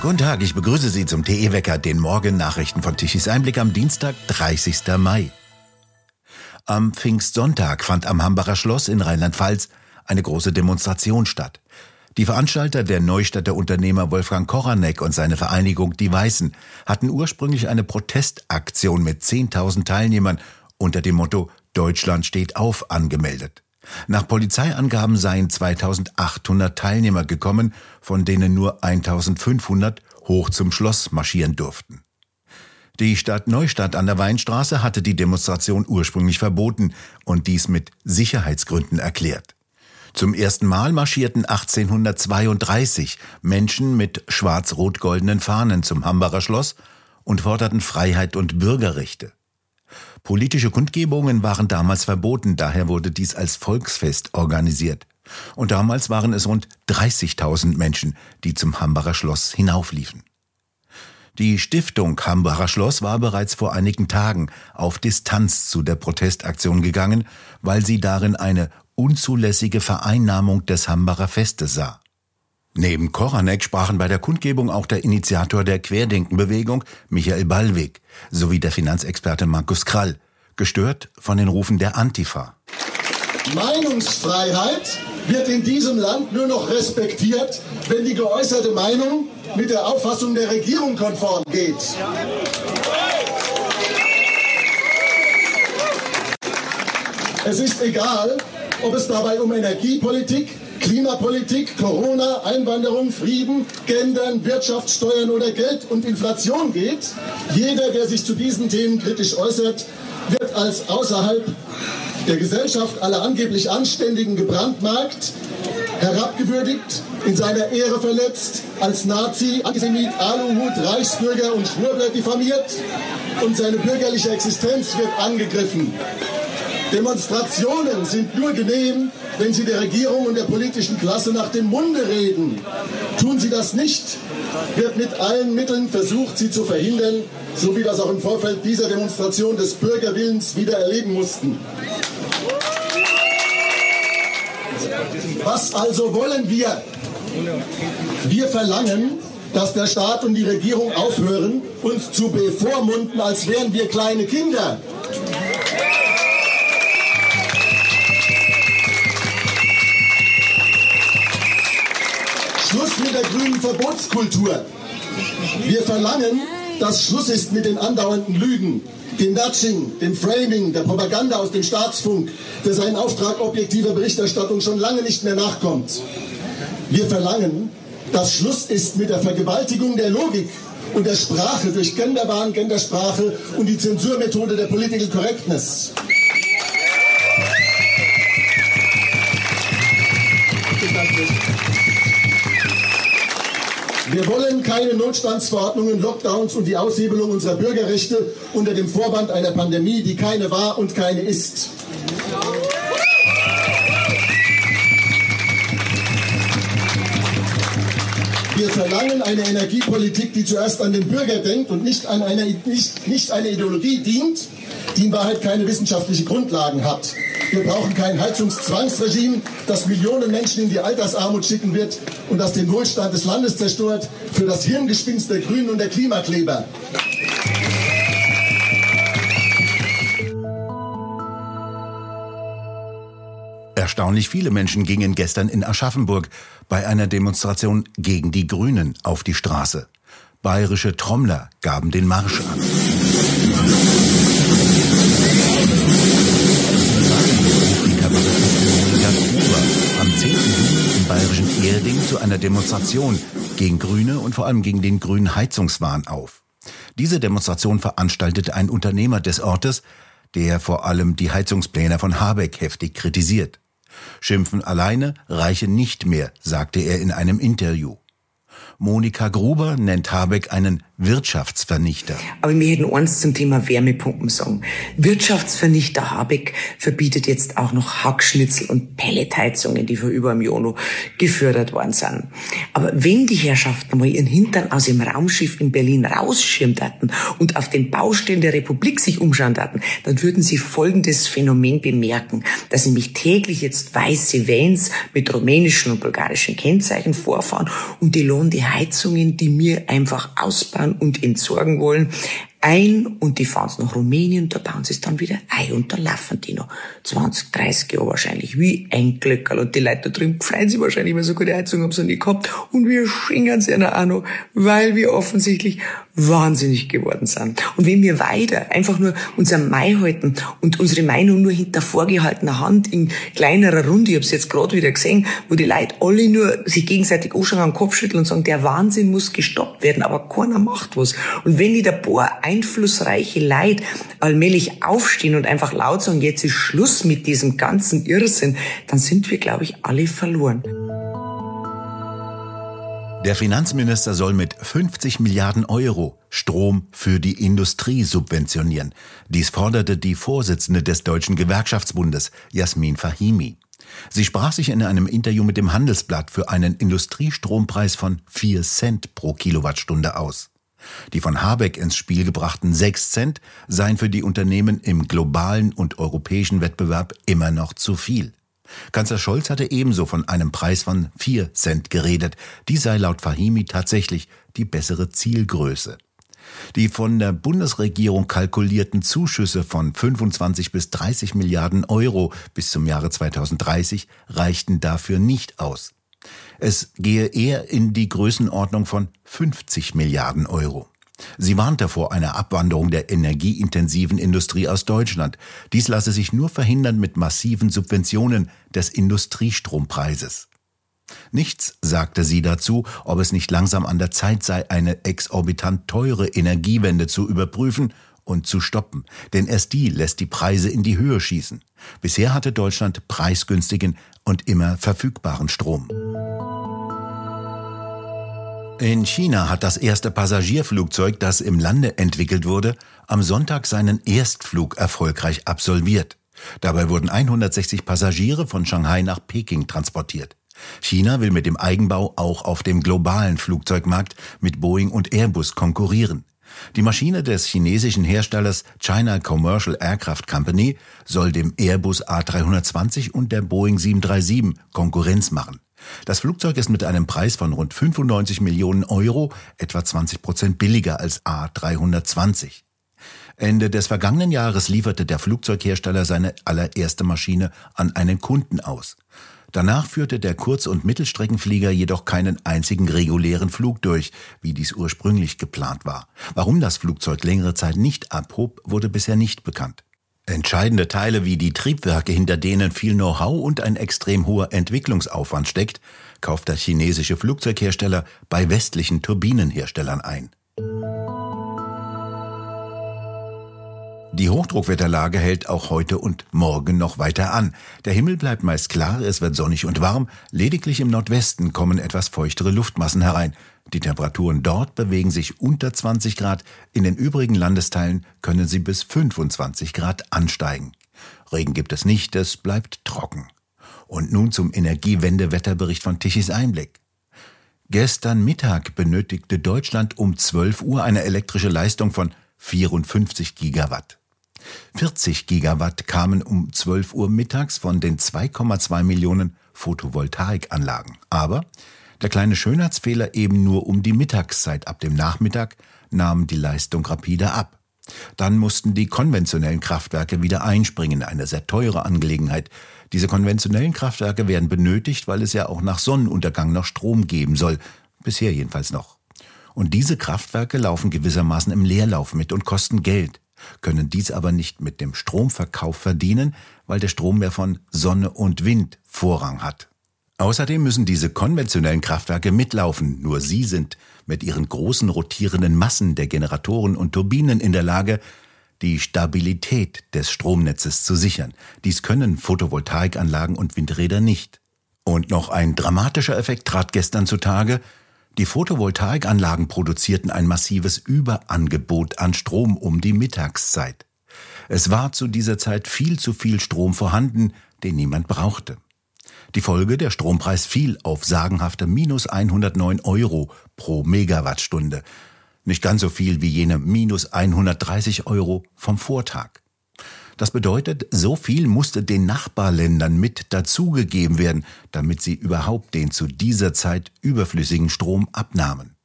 Guten Tag, ich begrüße Sie zum TE-Wecker, den Morgen-Nachrichten von Tichys Einblick am Dienstag, 30. Mai. Am Pfingstsonntag fand am Hambacher Schloss in Rheinland-Pfalz eine große Demonstration statt. Die Veranstalter der Neustädter Unternehmer Wolfgang Koranek und seine Vereinigung Die Weißen hatten ursprünglich eine Protestaktion mit 10.000 Teilnehmern unter dem Motto Deutschland steht auf angemeldet. Nach Polizeiangaben seien 2800 Teilnehmer gekommen, von denen nur 1500 hoch zum Schloss marschieren durften. Die Stadt Neustadt an der Weinstraße hatte die Demonstration ursprünglich verboten und dies mit Sicherheitsgründen erklärt. Zum ersten Mal marschierten 1832 Menschen mit schwarz-rot-goldenen Fahnen zum Hambacher Schloss und forderten Freiheit und Bürgerrechte. Politische Kundgebungen waren damals verboten, daher wurde dies als Volksfest organisiert. Und damals waren es rund 30.000 Menschen, die zum Hambacher Schloss hinaufliefen. Die Stiftung Hambacher Schloss war bereits vor einigen Tagen auf Distanz zu der Protestaktion gegangen, weil sie darin eine unzulässige Vereinnahmung des Hambacher Festes sah. Neben Koranek sprachen bei der Kundgebung auch der Initiator der Querdenkenbewegung, Michael Ballweg, sowie der Finanzexperte Markus Krall, gestört von den Rufen der Antifa. Meinungsfreiheit wird in diesem Land nur noch respektiert, wenn die geäußerte Meinung mit der Auffassung der Regierung konform geht. Es ist egal, ob es dabei um Energiepolitik, Klimapolitik, Corona, Einwanderung, Frieden, Gendern, Wirtschaftssteuern oder Geld und Inflation geht. Jeder, der sich zu diesen Themen kritisch äußert, wird als außerhalb der Gesellschaft aller angeblich Anständigen gebrandmarkt, herabgewürdigt, in seiner Ehre verletzt, als Nazi, Antisemit, Aluhut, Reichsbürger und Schwurbler diffamiert und seine bürgerliche Existenz wird angegriffen. Demonstrationen sind nur genehm, wenn sie der Regierung und der politischen Klasse nach dem Munde reden. Tun sie das nicht, wird mit allen Mitteln versucht, sie zu verhindern, so wie das auch im Vorfeld dieser Demonstration des Bürgerwillens wieder erleben mussten. Was also wollen wir? Wir verlangen, dass der Staat und die Regierung aufhören, uns zu bevormunden, als wären wir kleine Kinder. Verbotskultur. Wir verlangen, dass Schluss ist mit den andauernden Lügen, dem Nudging, dem Framing, der Propaganda aus dem Staatsfunk, der seinen Auftrag objektiver Berichterstattung schon lange nicht mehr nachkommt. Wir verlangen, dass Schluss ist mit der Vergewaltigung der Logik und der Sprache durch Genderwahn, Gendersprache und die Zensurmethode der Political Correctness. Wir wollen keine Notstandsverordnungen, Lockdowns und die Aushebelung unserer Bürgerrechte unter dem Vorwand einer Pandemie, die keine war und keine ist. Wir verlangen eine Energiepolitik, die zuerst an den Bürger denkt und nicht, an einer, nicht, nicht einer Ideologie dient, die in Wahrheit keine wissenschaftlichen Grundlagen hat. Wir brauchen kein Heizungszwangsregime, das Millionen Menschen in die Altersarmut schicken wird und das den Wohlstand des Landes zerstört für das Hirngespinst der Grünen und der Klimakleber. Erstaunlich viele Menschen gingen gestern in Aschaffenburg bei einer Demonstration gegen die Grünen auf die Straße. Bayerische Trommler gaben den Marsch an. Bayerischen Erding zu einer Demonstration gegen Grüne und vor allem gegen den grünen Heizungswahn auf. Diese Demonstration veranstaltete ein Unternehmer des Ortes, der vor allem die Heizungspläne von Habeck heftig kritisiert. Schimpfen alleine reiche nicht mehr, sagte er in einem Interview. Monika Gruber nennt Habeck einen Wirtschaftsvernichter. Aber wir hätten eins zum Thema Wärmepumpen sagen. Wirtschaftsvernichter Habeck verbietet jetzt auch noch Hackschnitzel und Pelletheizungen, die vor über einem Jahr noch gefördert worden sind. Aber wenn die Herrschaften mal ihren Hintern aus dem Raumschiff in Berlin rausschirmen hatten und auf den Baustellen der Republik sich umschauen hatten, dann würden sie folgendes Phänomen bemerken, dass nämlich täglich jetzt weiße Vans mit rumänischen und bulgarischen Kennzeichen vorfahren und die Million die Heizungen, die wir einfach ausbauen und entsorgen wollen, ein und die fahren nach Rumänien, da bauen sie es dann wieder ein und da laufen die noch 20, 30 Jahre wahrscheinlich wie ein Glöckerl und die Leute da drüben freuen sich wahrscheinlich, weil so gute Heizung haben sie nie gehabt und wir schenken sie einer auch noch, weil wir offensichtlich wahnsinnig geworden sind. Und wenn wir weiter einfach nur unser Mai halten und unsere Meinung nur hinter vorgehaltener Hand in kleinerer Runde, ich habe es jetzt gerade wieder gesehen, wo die Leute alle nur sich gegenseitig anschauen, am Kopf schütteln und sagen, der Wahnsinn muss gestoppt werden, aber keiner macht was. Und wenn die ein paar einflussreiche Leute allmählich aufstehen und einfach laut sagen, jetzt ist Schluss mit diesem ganzen Irrsinn, dann sind wir, glaube ich, alle verloren. Der Finanzminister soll mit 50 Milliarden Euro Strom für die Industrie subventionieren. Dies forderte die Vorsitzende des Deutschen Gewerkschaftsbundes, Jasmin Fahimi. Sie sprach sich in einem Interview mit dem Handelsblatt für einen Industriestrompreis von 4 Cent pro Kilowattstunde aus. Die von Habeck ins Spiel gebrachten 6 Cent seien für die Unternehmen im globalen und europäischen Wettbewerb immer noch zu viel. Kanzler Scholz hatte ebenso von einem Preis von 4 Cent geredet. Die sei laut Fahimi tatsächlich die bessere Zielgröße. Die von der Bundesregierung kalkulierten Zuschüsse von 25 bis 30 Milliarden Euro bis zum Jahre 2030 reichten dafür nicht aus. Es gehe eher in die Größenordnung von 50 Milliarden Euro. Sie warnte vor einer Abwanderung der energieintensiven Industrie aus Deutschland. Dies lasse sich nur verhindern mit massiven Subventionen des Industriestrompreises. Nichts sagte sie dazu, ob es nicht langsam an der Zeit sei, eine exorbitant teure Energiewende zu überprüfen und zu stoppen, denn erst die lässt die Preise in die Höhe schießen. Bisher hatte Deutschland preisgünstigen und immer verfügbaren Strom. In China hat das erste Passagierflugzeug, das im Lande entwickelt wurde, am Sonntag seinen Erstflug erfolgreich absolviert. Dabei wurden 160 Passagiere von Shanghai nach Peking transportiert. China will mit dem Eigenbau auch auf dem globalen Flugzeugmarkt mit Boeing und Airbus konkurrieren. Die Maschine des chinesischen Herstellers China Commercial Aircraft Company soll dem Airbus A320 und der Boeing 737 Konkurrenz machen. Das Flugzeug ist mit einem Preis von rund 95 Millionen Euro etwa 20 Prozent billiger als A320. Ende des vergangenen Jahres lieferte der Flugzeughersteller seine allererste Maschine an einen Kunden aus. Danach führte der Kurz- und Mittelstreckenflieger jedoch keinen einzigen regulären Flug durch, wie dies ursprünglich geplant war. Warum das Flugzeug längere Zeit nicht abhob, wurde bisher nicht bekannt. Entscheidende Teile wie die Triebwerke, hinter denen viel Know-how und ein extrem hoher Entwicklungsaufwand steckt, kauft der chinesische Flugzeughersteller bei westlichen Turbinenherstellern ein. Die Hochdruckwetterlage hält auch heute und morgen noch weiter an. Der Himmel bleibt meist klar, es wird sonnig und warm, lediglich im Nordwesten kommen etwas feuchtere Luftmassen herein. Die Temperaturen dort bewegen sich unter 20 Grad, in den übrigen Landesteilen können sie bis 25 Grad ansteigen. Regen gibt es nicht, es bleibt trocken. Und nun zum Energiewende-Wetterbericht von Tichys Einblick. Gestern Mittag benötigte Deutschland um 12 Uhr eine elektrische Leistung von 54 Gigawatt. 40 Gigawatt kamen um 12 Uhr mittags von den 2,2 Millionen Photovoltaikanlagen. Aber der kleine Schönheitsfehler eben nur um die Mittagszeit. Ab dem Nachmittag nahm die Leistung rapide ab. Dann mussten die konventionellen Kraftwerke wieder einspringen, eine sehr teure Angelegenheit. Diese konventionellen Kraftwerke werden benötigt, weil es ja auch nach Sonnenuntergang noch Strom geben soll. Bisher jedenfalls noch. Und diese Kraftwerke laufen gewissermaßen im Leerlauf mit und kosten Geld können dies aber nicht mit dem Stromverkauf verdienen, weil der Strom mehr von Sonne und Wind Vorrang hat. Außerdem müssen diese konventionellen Kraftwerke mitlaufen, nur sie sind mit ihren großen rotierenden Massen der Generatoren und Turbinen in der Lage, die Stabilität des Stromnetzes zu sichern. Dies können Photovoltaikanlagen und Windräder nicht. Und noch ein dramatischer Effekt trat gestern zutage, die Photovoltaikanlagen produzierten ein massives Überangebot an Strom um die Mittagszeit. Es war zu dieser Zeit viel zu viel Strom vorhanden, den niemand brauchte. Die Folge, der Strompreis fiel auf sagenhafte minus 109 Euro pro Megawattstunde. Nicht ganz so viel wie jene minus 130 Euro vom Vortag. Das bedeutet, so viel musste den Nachbarländern mit dazugegeben werden, damit sie überhaupt den zu dieser Zeit überflüssigen Strom abnahmen.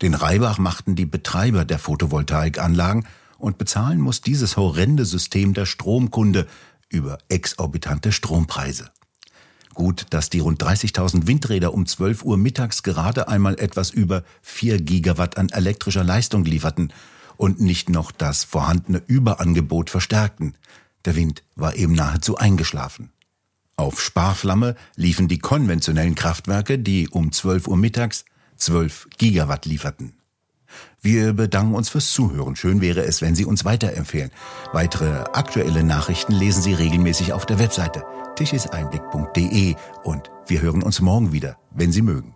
Den Reibach machten die Betreiber der Photovoltaikanlagen und bezahlen muss dieses horrende System der Stromkunde über exorbitante Strompreise. Gut, dass die rund 30.000 Windräder um 12 Uhr mittags gerade einmal etwas über 4 Gigawatt an elektrischer Leistung lieferten und nicht noch das vorhandene Überangebot verstärkten. Der Wind war eben nahezu eingeschlafen. Auf Sparflamme liefen die konventionellen Kraftwerke, die um 12 Uhr mittags 12 Gigawatt lieferten. Wir bedanken uns fürs Zuhören. Schön wäre es, wenn Sie uns weiterempfehlen. Weitere aktuelle Nachrichten lesen Sie regelmäßig auf der Webseite tischiseinblick.de und wir hören uns morgen wieder, wenn Sie mögen.